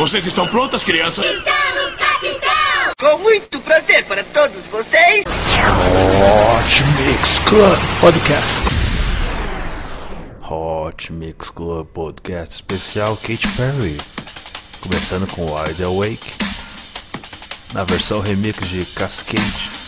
Vocês estão prontas, crianças? Estamos, capitão! Com muito prazer para todos vocês. Hot Mix Club Podcast. Hot Mix Club Podcast especial Katy Perry. Começando com Wide Awake. Na versão remix de Cascade.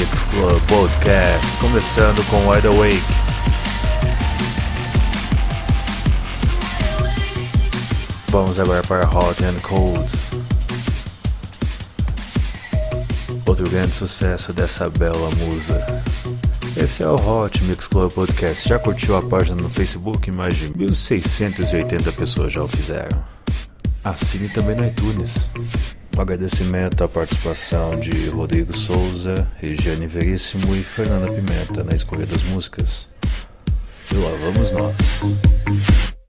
Mix Club Podcast, começando com Wide Awake. Vamos agora para Hot and Cold. Outro grande sucesso dessa bela musa. Esse é o Hot Mix Club Podcast. Já curtiu a página no Facebook? Mais de 1680 pessoas já o fizeram. Assine também no iTunes. Um agradecimento à participação de Rodrigo Souza, Regiane Veríssimo e Fernanda Pimenta na escolha das músicas. E lá vamos nós.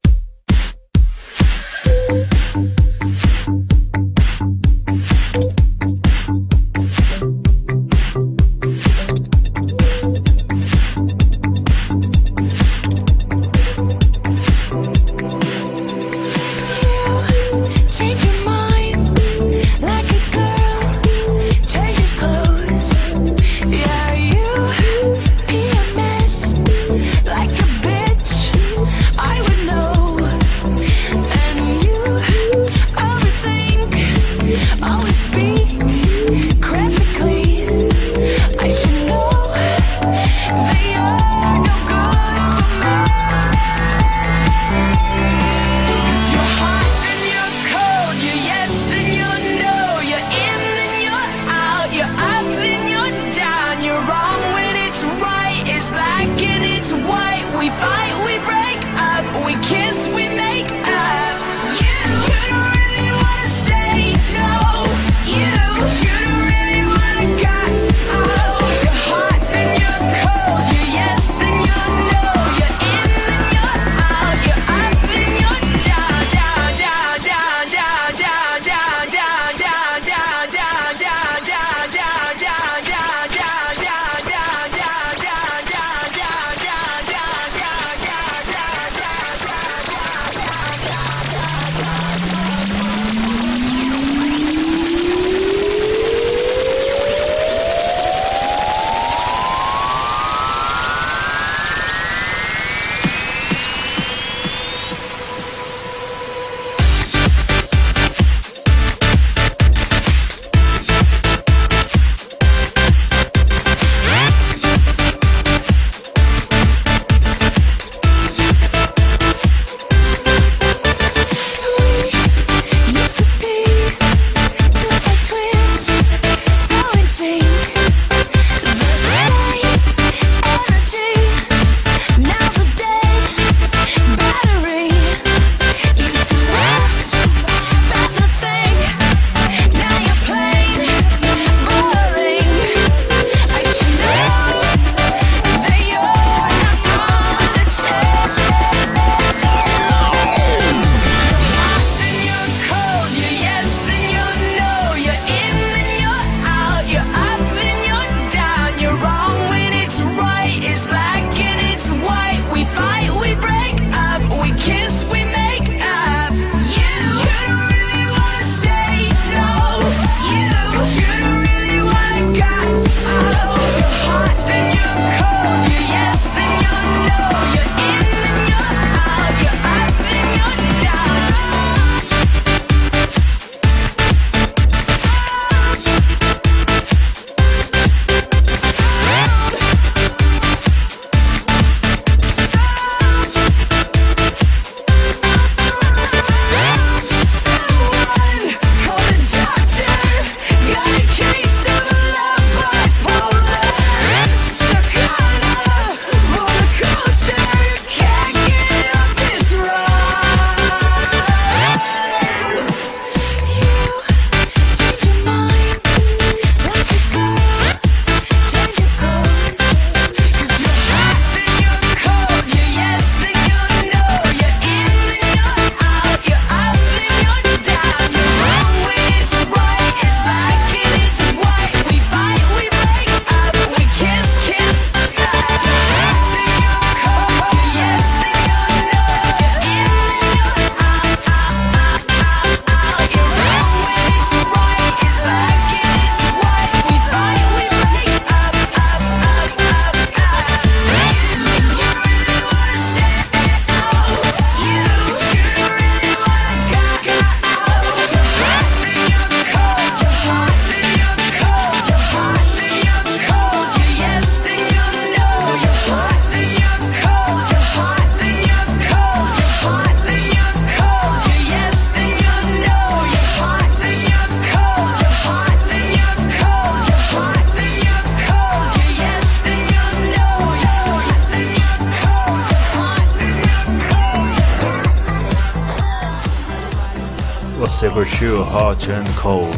Hot and Cold?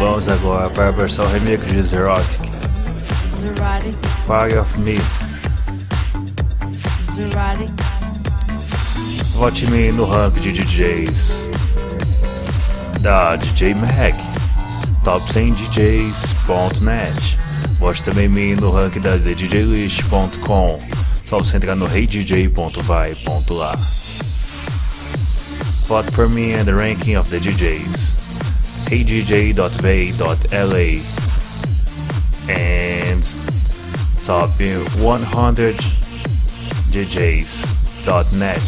Vamos agora para a versão remix de Zerotic. Part of Me. Vote-me no rank de DJs da DJ Mag, top100djs.net. Vote também me no rank da DJList.com. Só você entrar no heydj.vai.lá. Vote for me and the ranking of the DJs. heydj.vai.la and top 100 DJs.net.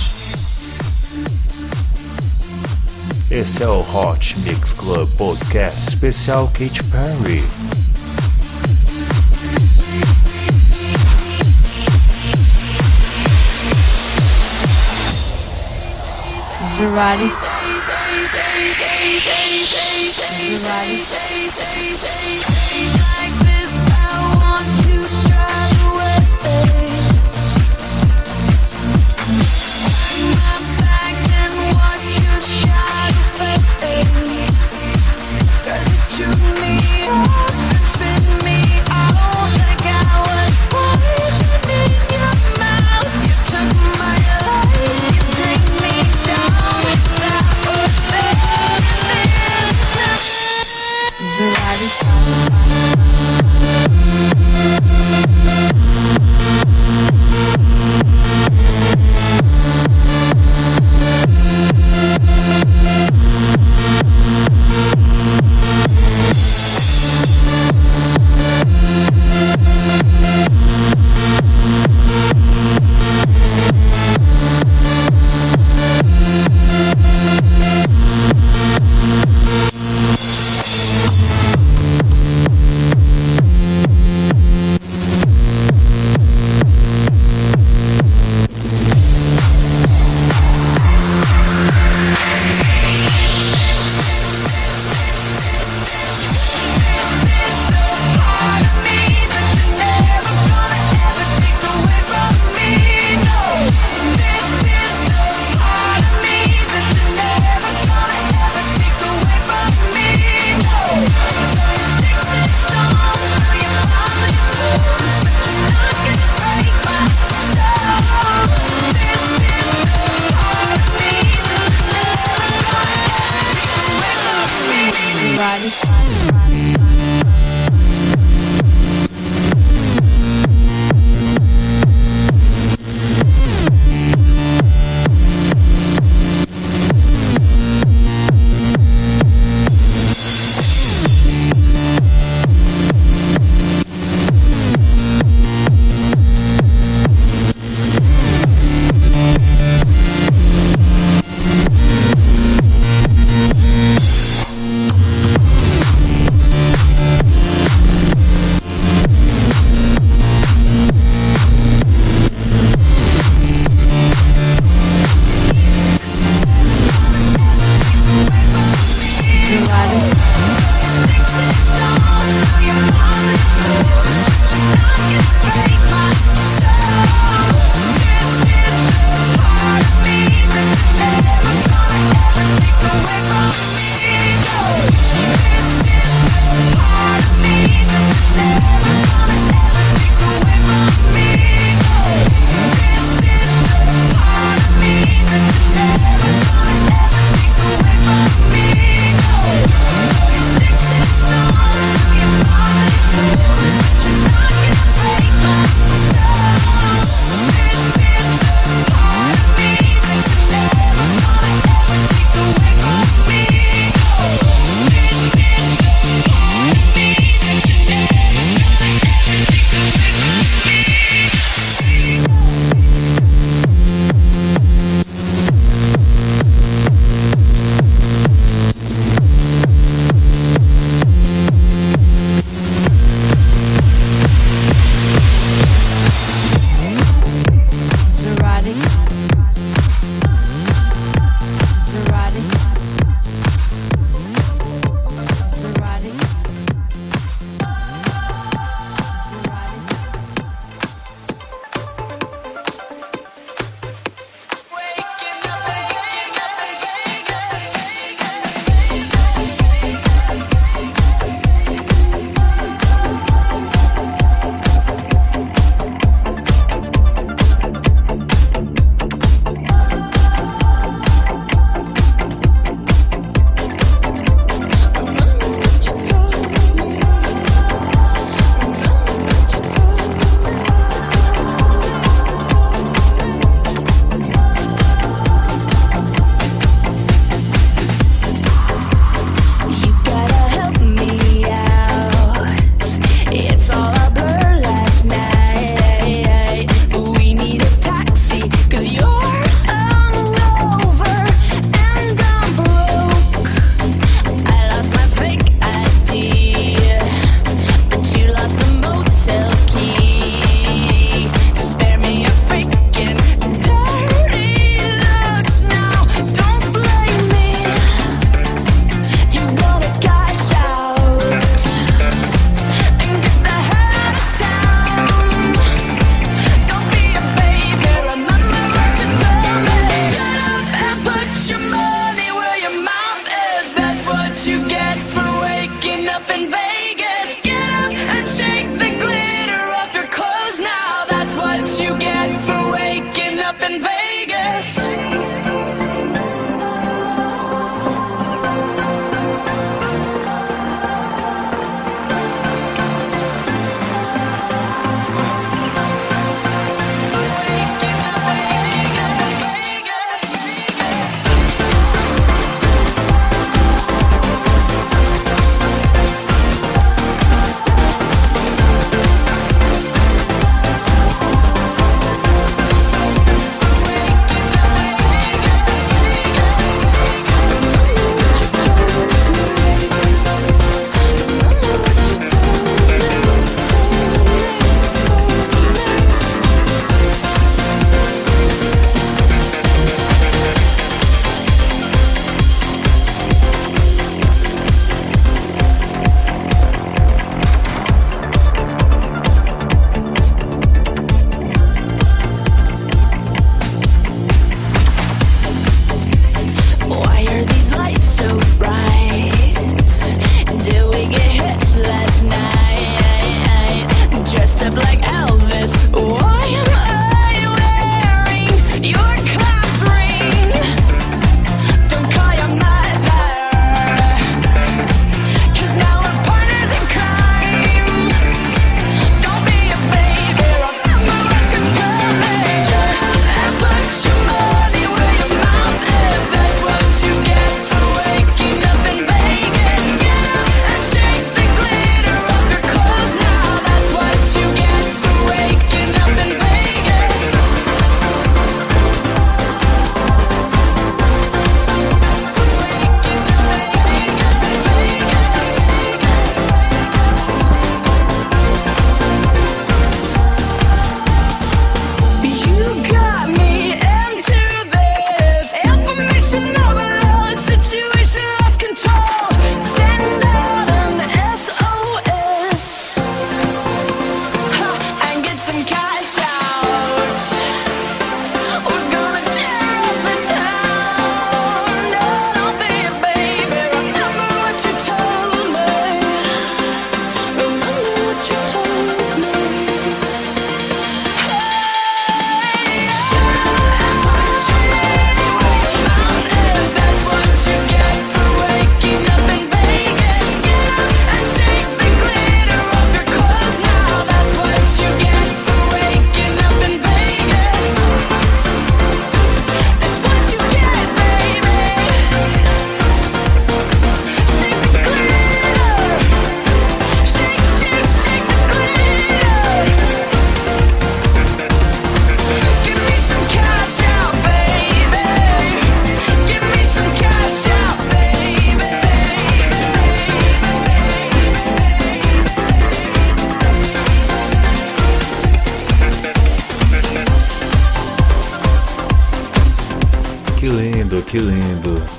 Esse é o Hot Mix Club Podcast especial Katy Perry. Maserati. Maserati.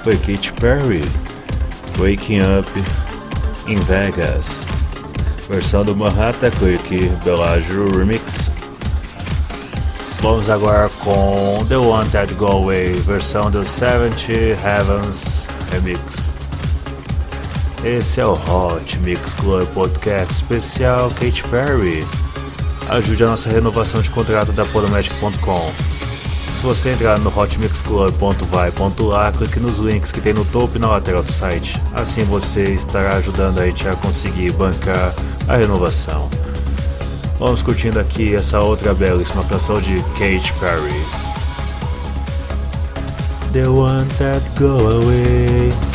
Foi Katy Perry, Waking Up in Vegas, versão do Manhattan Quick Bellagio Remix. Vamos agora com The One That Go Away, versão do 70 Heavens Remix. Esse é o Hot Mix Club Podcast especial Katy Perry. Ajude a nossa renovação de contrato da Podomatic.com. Se você entrar no hotmixclub.vai.lá, clique nos links que tem no topo e na lateral do site. Assim você estará ajudando a gente a conseguir bancar a renovação. Vamos curtindo aqui essa outra belíssima canção de Katy Perry. The one that go away.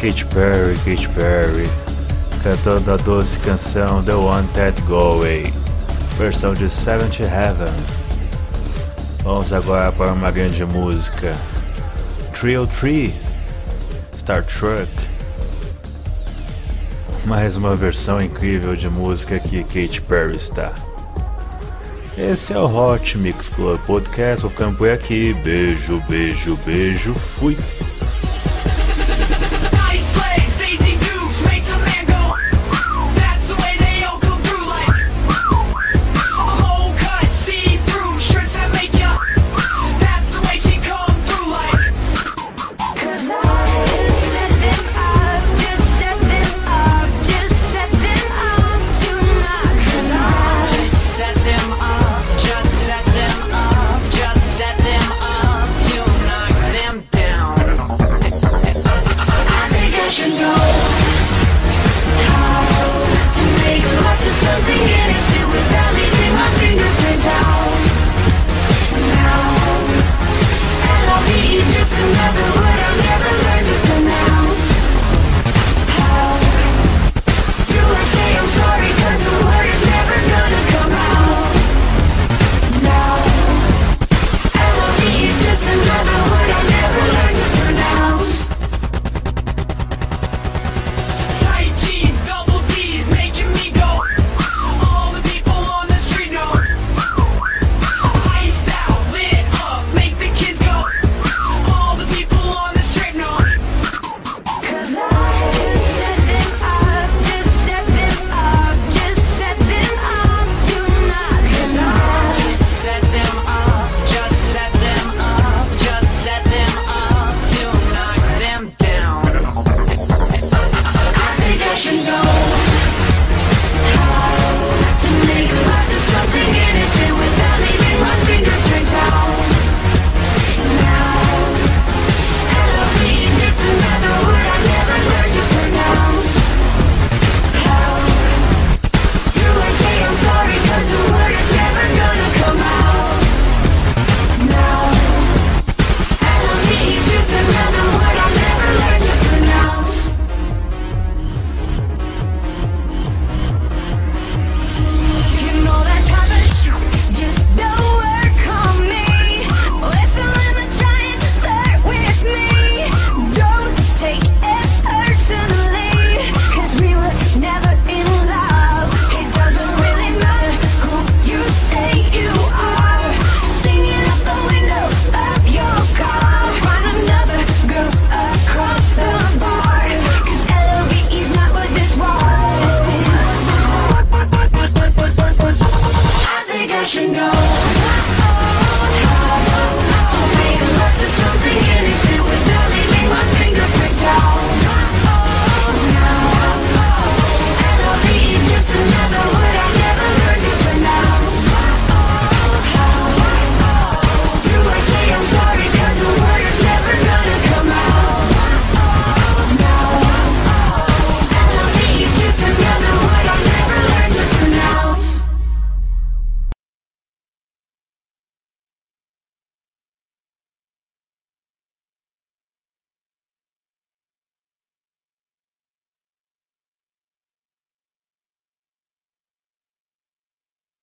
Katy Perry, Katy Perry, cantando a doce canção The One That Go Away, versão de Seventh Heaven. Vamos agora para uma grande música, Trio Tree, Star Trek. Mais uma versão incrível de música que Katy Perry está. Esse é o Hot Mix Club Podcast. Vou ficando por aqui. Beijo, beijo, beijo. Fui.